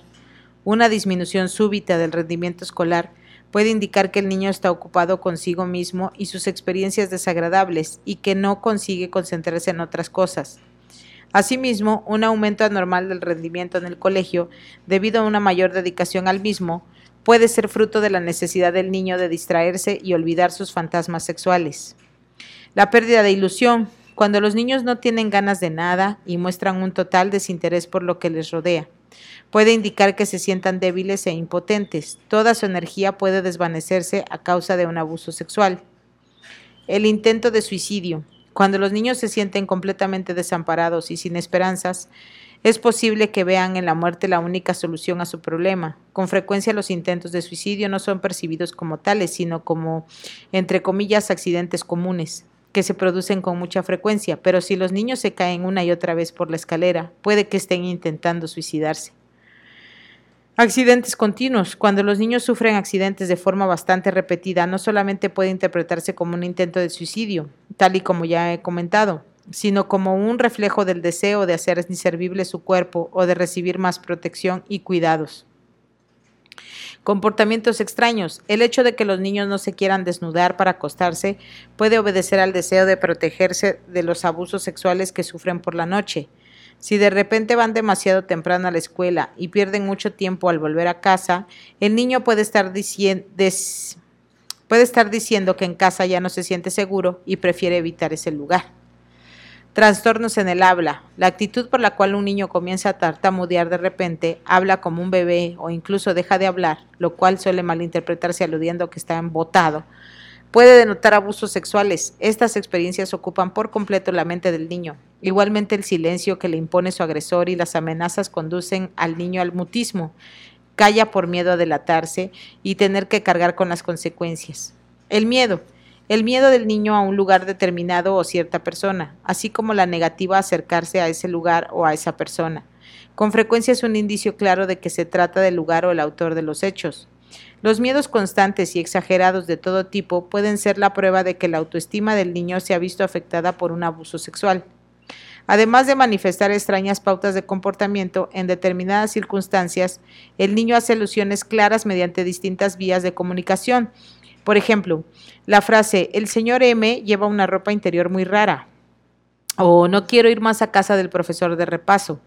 [SPEAKER 1] Una disminución súbita del rendimiento escolar puede indicar que el niño está ocupado consigo mismo y sus experiencias desagradables y que no consigue concentrarse en otras cosas. Asimismo, un aumento anormal del rendimiento en el colegio, debido a una mayor dedicación al mismo, puede ser fruto de la necesidad del niño de distraerse y olvidar sus fantasmas sexuales. La pérdida de ilusión, cuando los niños no tienen ganas de nada y muestran un total desinterés por lo que les rodea. Puede indicar que se sientan débiles e impotentes. Toda su energía puede desvanecerse a causa de un abuso sexual. El intento de suicidio. Cuando los niños se sienten completamente desamparados y sin esperanzas, es posible que vean en la muerte la única solución a su problema. Con frecuencia los intentos de suicidio no son percibidos como tales, sino como, entre comillas, accidentes comunes que se producen con mucha frecuencia, pero si los niños se caen una y otra vez por la escalera, puede que estén intentando suicidarse. Accidentes continuos. Cuando los niños sufren accidentes de forma bastante repetida, no solamente puede interpretarse como un intento de suicidio, tal y como ya he comentado, sino como un reflejo del deseo de hacer inservible su cuerpo o de recibir más protección y cuidados. Comportamientos extraños. El hecho de que los niños no se quieran desnudar para acostarse puede obedecer al deseo de protegerse de los abusos sexuales que sufren por la noche. Si de repente van demasiado temprano a la escuela y pierden mucho tiempo al volver a casa, el niño puede estar, puede estar diciendo que en casa ya no se siente seguro y prefiere evitar ese lugar. Trastornos en el habla. La actitud por la cual un niño comienza a tartamudear de repente, habla como un bebé o incluso deja de hablar, lo cual suele malinterpretarse aludiendo que está embotado, puede denotar abusos sexuales. Estas experiencias ocupan por completo la mente del niño. Igualmente el silencio que le impone su agresor y las amenazas conducen al niño al mutismo. Calla por miedo a delatarse y tener que cargar con las consecuencias. El miedo el miedo del niño a un lugar determinado o cierta persona, así como la negativa a acercarse a ese lugar o a esa persona. Con frecuencia es un indicio claro de que se trata del lugar o el autor de los hechos. Los miedos constantes y exagerados de todo tipo pueden ser la prueba de que la autoestima del niño se ha visto afectada por un abuso sexual. Además de manifestar extrañas pautas de comportamiento en determinadas circunstancias, el niño hace alusiones claras mediante distintas vías de comunicación, por ejemplo, la frase, el señor M lleva una ropa interior muy rara. O no quiero ir más a casa del profesor de repaso.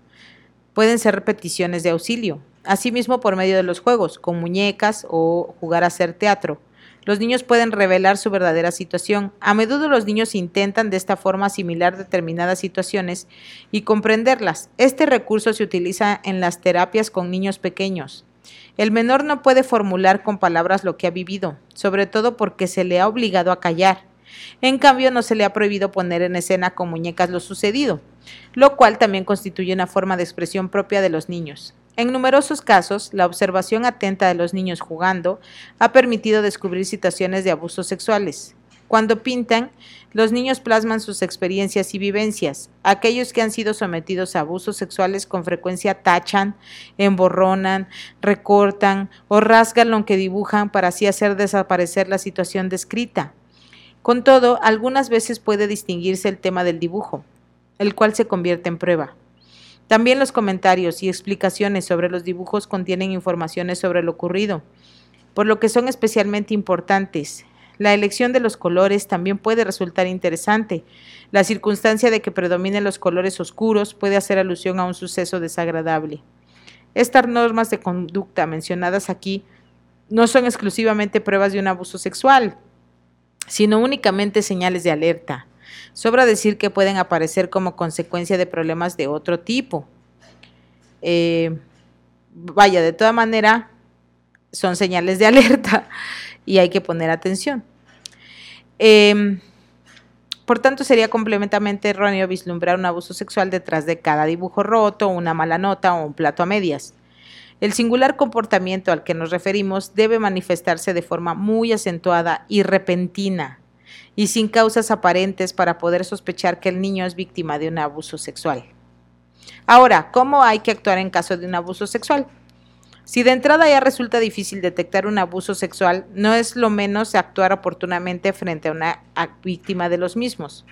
[SPEAKER 1] Pueden ser repeticiones de auxilio. Asimismo, por medio de los juegos, con muñecas o jugar a hacer teatro. Los niños pueden revelar su verdadera situación. A menudo los niños intentan de esta forma asimilar determinadas situaciones y comprenderlas. Este recurso se utiliza en las terapias con niños pequeños. El menor no puede formular con palabras lo que ha vivido, sobre todo porque se le ha obligado a callar. En cambio, no se le ha prohibido poner en escena con muñecas lo sucedido, lo cual también constituye una forma de expresión propia de los niños. En numerosos casos, la observación atenta de los niños jugando ha permitido descubrir situaciones de abusos sexuales. Cuando pintan, los niños plasman sus experiencias y vivencias. Aquellos que han sido sometidos a abusos sexuales con frecuencia tachan, emborronan, recortan o rasgan lo que dibujan para así hacer desaparecer la situación descrita. Con todo, algunas veces puede distinguirse el tema del dibujo, el cual se convierte en prueba. También los comentarios y explicaciones sobre los dibujos contienen informaciones sobre lo ocurrido, por lo que son especialmente importantes. La elección de los colores también puede resultar interesante. La circunstancia de que predominen los colores oscuros puede hacer alusión a un suceso desagradable. Estas normas de conducta mencionadas aquí no son exclusivamente pruebas de un abuso sexual, sino únicamente señales de alerta. Sobra decir que pueden aparecer como consecuencia de problemas de otro tipo. Eh, vaya, de toda manera, son señales de alerta y hay que poner atención. Em, por tanto, sería complementamente erróneo vislumbrar un abuso sexual detrás de cada dibujo roto, una mala nota o un plato a medias. El singular comportamiento al que nos referimos debe manifestarse de forma muy acentuada y repentina y sin causas aparentes para poder sospechar que el niño es víctima de un abuso sexual. Ahora, ¿cómo hay que actuar en caso de un abuso sexual? Si de entrada ya resulta difícil detectar un abuso sexual, no es lo menos actuar oportunamente frente a una víctima de los mismos.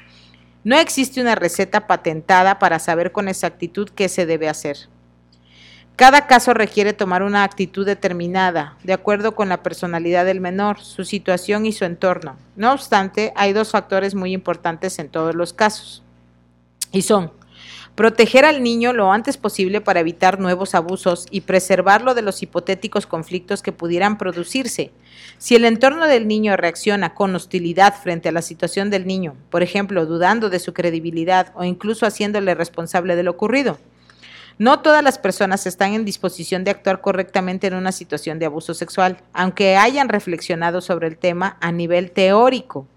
[SPEAKER 1] No existe una receta patentada para saber con exactitud qué se debe hacer. Cada caso requiere tomar una actitud determinada, de acuerdo con la personalidad del menor, su situación y su entorno. No obstante, hay dos factores muy importantes en todos los casos. Y son proteger al niño lo antes posible para evitar nuevos abusos y preservarlo de los hipotéticos conflictos que pudieran producirse. Si el entorno del niño reacciona con hostilidad frente a la situación del niño, por ejemplo, dudando de su credibilidad o incluso haciéndole responsable de lo ocurrido, no todas las personas están en disposición de actuar correctamente en una situación de abuso sexual, aunque hayan reflexionado sobre el tema a nivel teórico.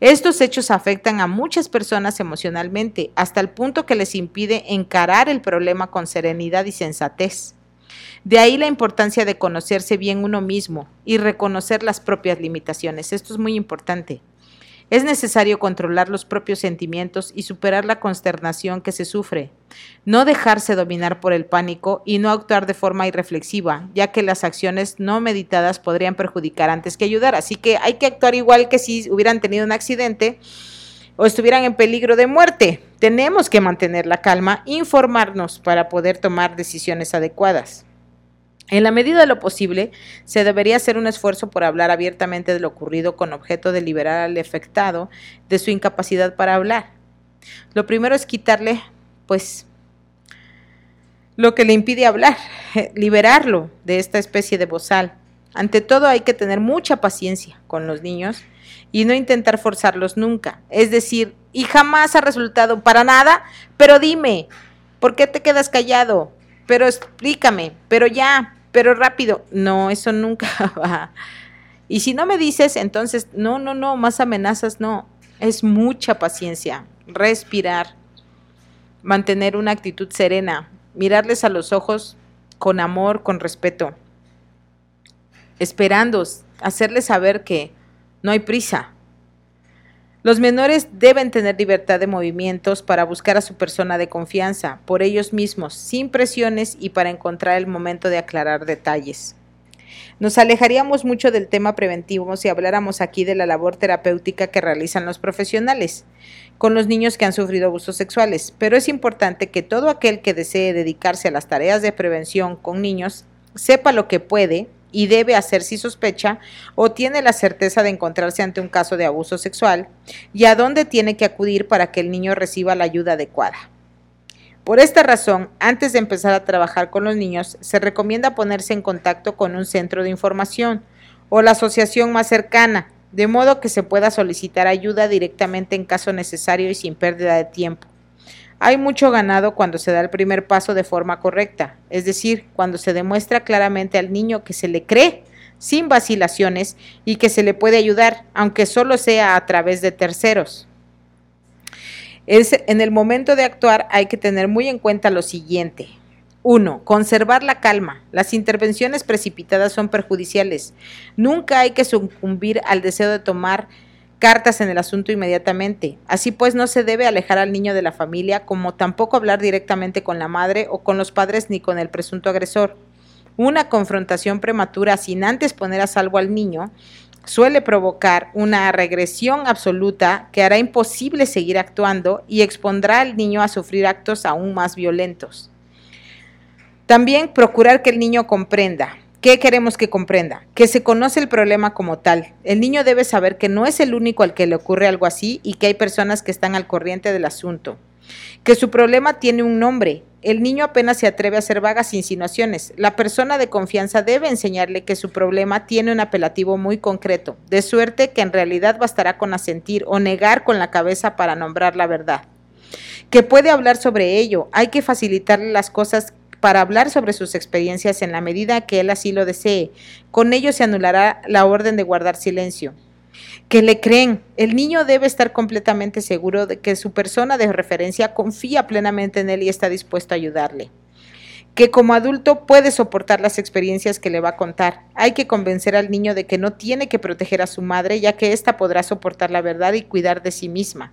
[SPEAKER 1] Estos hechos afectan a muchas personas emocionalmente hasta el punto que les impide encarar el problema con serenidad y sensatez. De ahí la importancia de conocerse bien uno mismo y reconocer las propias limitaciones. Esto es muy importante. Es necesario controlar los propios sentimientos y superar la consternación que se sufre. No dejarse dominar por el pánico y no actuar de forma irreflexiva, ya que las acciones no meditadas podrían perjudicar antes que ayudar. Así que hay que actuar igual que si hubieran tenido un accidente o estuvieran en peligro de muerte. Tenemos que mantener la calma, informarnos para poder tomar decisiones adecuadas. En la medida de lo posible, se debería hacer un esfuerzo por hablar abiertamente de lo ocurrido con objeto de liberar al afectado de su incapacidad para hablar. Lo primero es quitarle, pues, lo que le impide hablar, liberarlo de esta especie de bozal. Ante todo hay que tener mucha paciencia con los niños y no intentar forzarlos nunca. Es decir, y jamás ha resultado para nada, pero dime, ¿por qué te quedas callado? Pero explícame, pero ya, pero rápido, no, eso nunca va. Y si no me dices, entonces, no, no, no, más amenazas, no. Es mucha paciencia, respirar, mantener una actitud serena, mirarles a los ojos con amor, con respeto, esperando, hacerles saber que no hay prisa. Los menores deben tener libertad de movimientos para buscar a su persona de confianza por ellos mismos, sin presiones y para encontrar el momento de aclarar detalles. Nos alejaríamos mucho del tema preventivo si habláramos aquí de la labor terapéutica que realizan los profesionales con los niños que han sufrido abusos sexuales, pero es importante que todo aquel que desee dedicarse a las tareas de prevención con niños sepa lo que puede y debe hacer si sospecha o tiene la certeza de encontrarse ante un caso de abuso sexual y a dónde tiene que acudir para que el niño reciba la ayuda adecuada. Por esta razón, antes de empezar a trabajar con los niños, se recomienda ponerse en contacto con un centro de información o la asociación más cercana, de modo que se pueda solicitar ayuda directamente en caso necesario y sin pérdida de tiempo. Hay mucho ganado cuando se da el primer paso de forma correcta, es decir, cuando se demuestra claramente al niño que se le cree sin vacilaciones y que se le puede ayudar, aunque solo sea a través de terceros. En el momento de actuar hay que tener muy en cuenta lo siguiente. 1. Conservar la calma. Las intervenciones precipitadas son perjudiciales. Nunca hay que sucumbir al deseo de tomar cartas en el asunto inmediatamente. Así pues, no se debe alejar al niño de la familia, como tampoco hablar directamente con la madre o con los padres ni con el presunto agresor. Una confrontación prematura sin antes poner a salvo al niño suele provocar una regresión absoluta que hará imposible seguir actuando y expondrá al niño a sufrir actos aún más violentos. También procurar que el niño comprenda. ¿Qué queremos que comprenda? Que se conoce el problema como tal. El niño debe saber que no es el único al que le ocurre algo así y que hay personas que están al corriente del asunto. Que su problema tiene un nombre el niño apenas se atreve a hacer vagas insinuaciones. La persona de confianza debe enseñarle que su problema tiene un apelativo muy concreto, de suerte que en realidad bastará con asentir o negar con la cabeza para nombrar la verdad. Que puede hablar sobre ello, hay que facilitarle las cosas para hablar sobre sus experiencias en la medida que él así lo desee. Con ello se anulará la orden de guardar silencio que le creen. El niño debe estar completamente seguro de que su persona de referencia confía plenamente en él y está dispuesto a ayudarle. Que como adulto puede soportar las experiencias que le va a contar. Hay que convencer al niño de que no tiene que proteger a su madre, ya que ésta podrá soportar la verdad y cuidar de sí misma.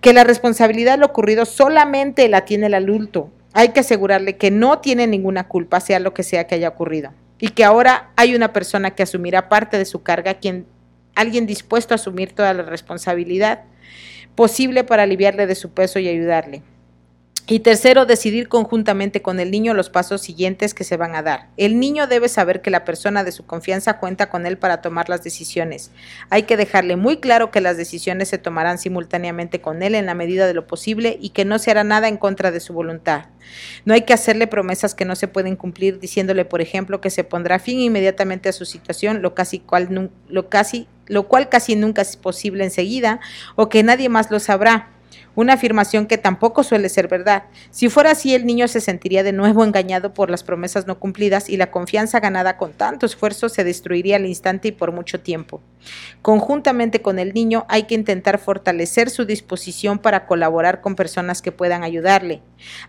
[SPEAKER 1] Que la responsabilidad de lo ocurrido solamente la tiene el adulto. Hay que asegurarle que no tiene ninguna culpa, sea lo que sea que haya ocurrido. Y que ahora hay una persona que asumirá parte de su carga, quien alguien dispuesto a asumir toda la responsabilidad posible para aliviarle de su peso y ayudarle. Y tercero, decidir conjuntamente con el niño los pasos siguientes que se van a dar. El niño debe saber que la persona de su confianza cuenta con él para tomar las decisiones. Hay que dejarle muy claro que las decisiones se tomarán simultáneamente con él en la medida de lo posible y que no se hará nada en contra de su voluntad. No hay que hacerle promesas que no se pueden cumplir diciéndole, por ejemplo, que se pondrá fin inmediatamente a su situación, lo casi cual, lo casi lo cual casi nunca es posible enseguida, o que nadie más lo sabrá una afirmación que tampoco suele ser verdad. Si fuera así, el niño se sentiría de nuevo engañado por las promesas no cumplidas y la confianza ganada con tanto esfuerzo se destruiría al instante y por mucho tiempo. Conjuntamente con el niño hay que intentar fortalecer su disposición para colaborar con personas que puedan ayudarle.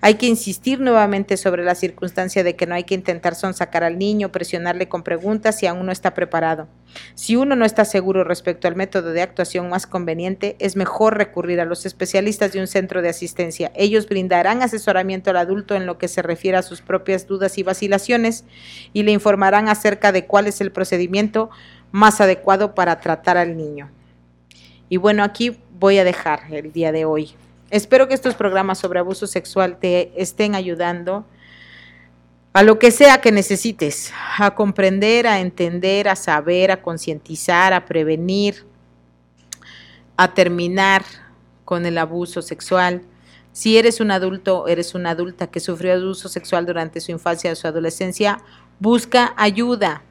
[SPEAKER 1] Hay que insistir nuevamente sobre la circunstancia de que no hay que intentar sonsacar al niño, presionarle con preguntas si aún no está preparado. Si uno no está seguro respecto al método de actuación más conveniente, es mejor recurrir a los especialistas de un centro de asistencia. Ellos brindarán asesoramiento al adulto en lo que se refiere a sus propias dudas y vacilaciones y le informarán acerca de cuál es el procedimiento más adecuado para tratar al niño. Y bueno, aquí voy a dejar el día de hoy. Espero que estos programas sobre abuso sexual te estén ayudando a lo que sea que necesites, a comprender, a entender, a saber, a concientizar, a prevenir, a terminar con el abuso sexual. Si eres un adulto, eres una adulta que sufrió abuso sexual durante su infancia o su adolescencia, busca ayuda.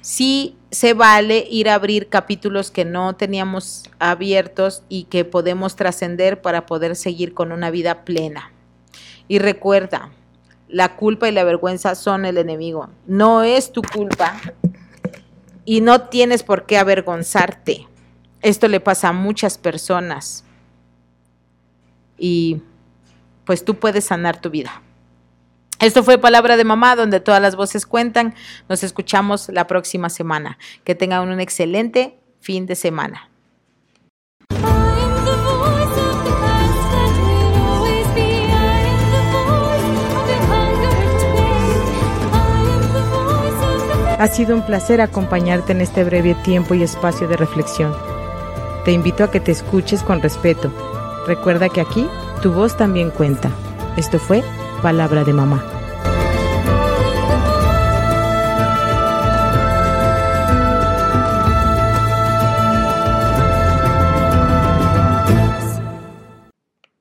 [SPEAKER 1] Sí se vale ir a abrir capítulos que no teníamos abiertos y que podemos trascender para poder seguir con una vida plena. Y recuerda, la culpa y la vergüenza son el enemigo. No es tu culpa y no tienes por qué avergonzarte. Esto le pasa a muchas personas y pues tú puedes sanar tu vida. Esto fue Palabra de Mamá, donde todas las voces cuentan. Nos escuchamos la próxima semana. Que tengan un excelente fin de semana. Ha sido un placer acompañarte en este breve tiempo y espacio de reflexión. Te invito a que te escuches con respeto. Recuerda que aquí tu voz también cuenta. Esto fue Palabra de Mamá.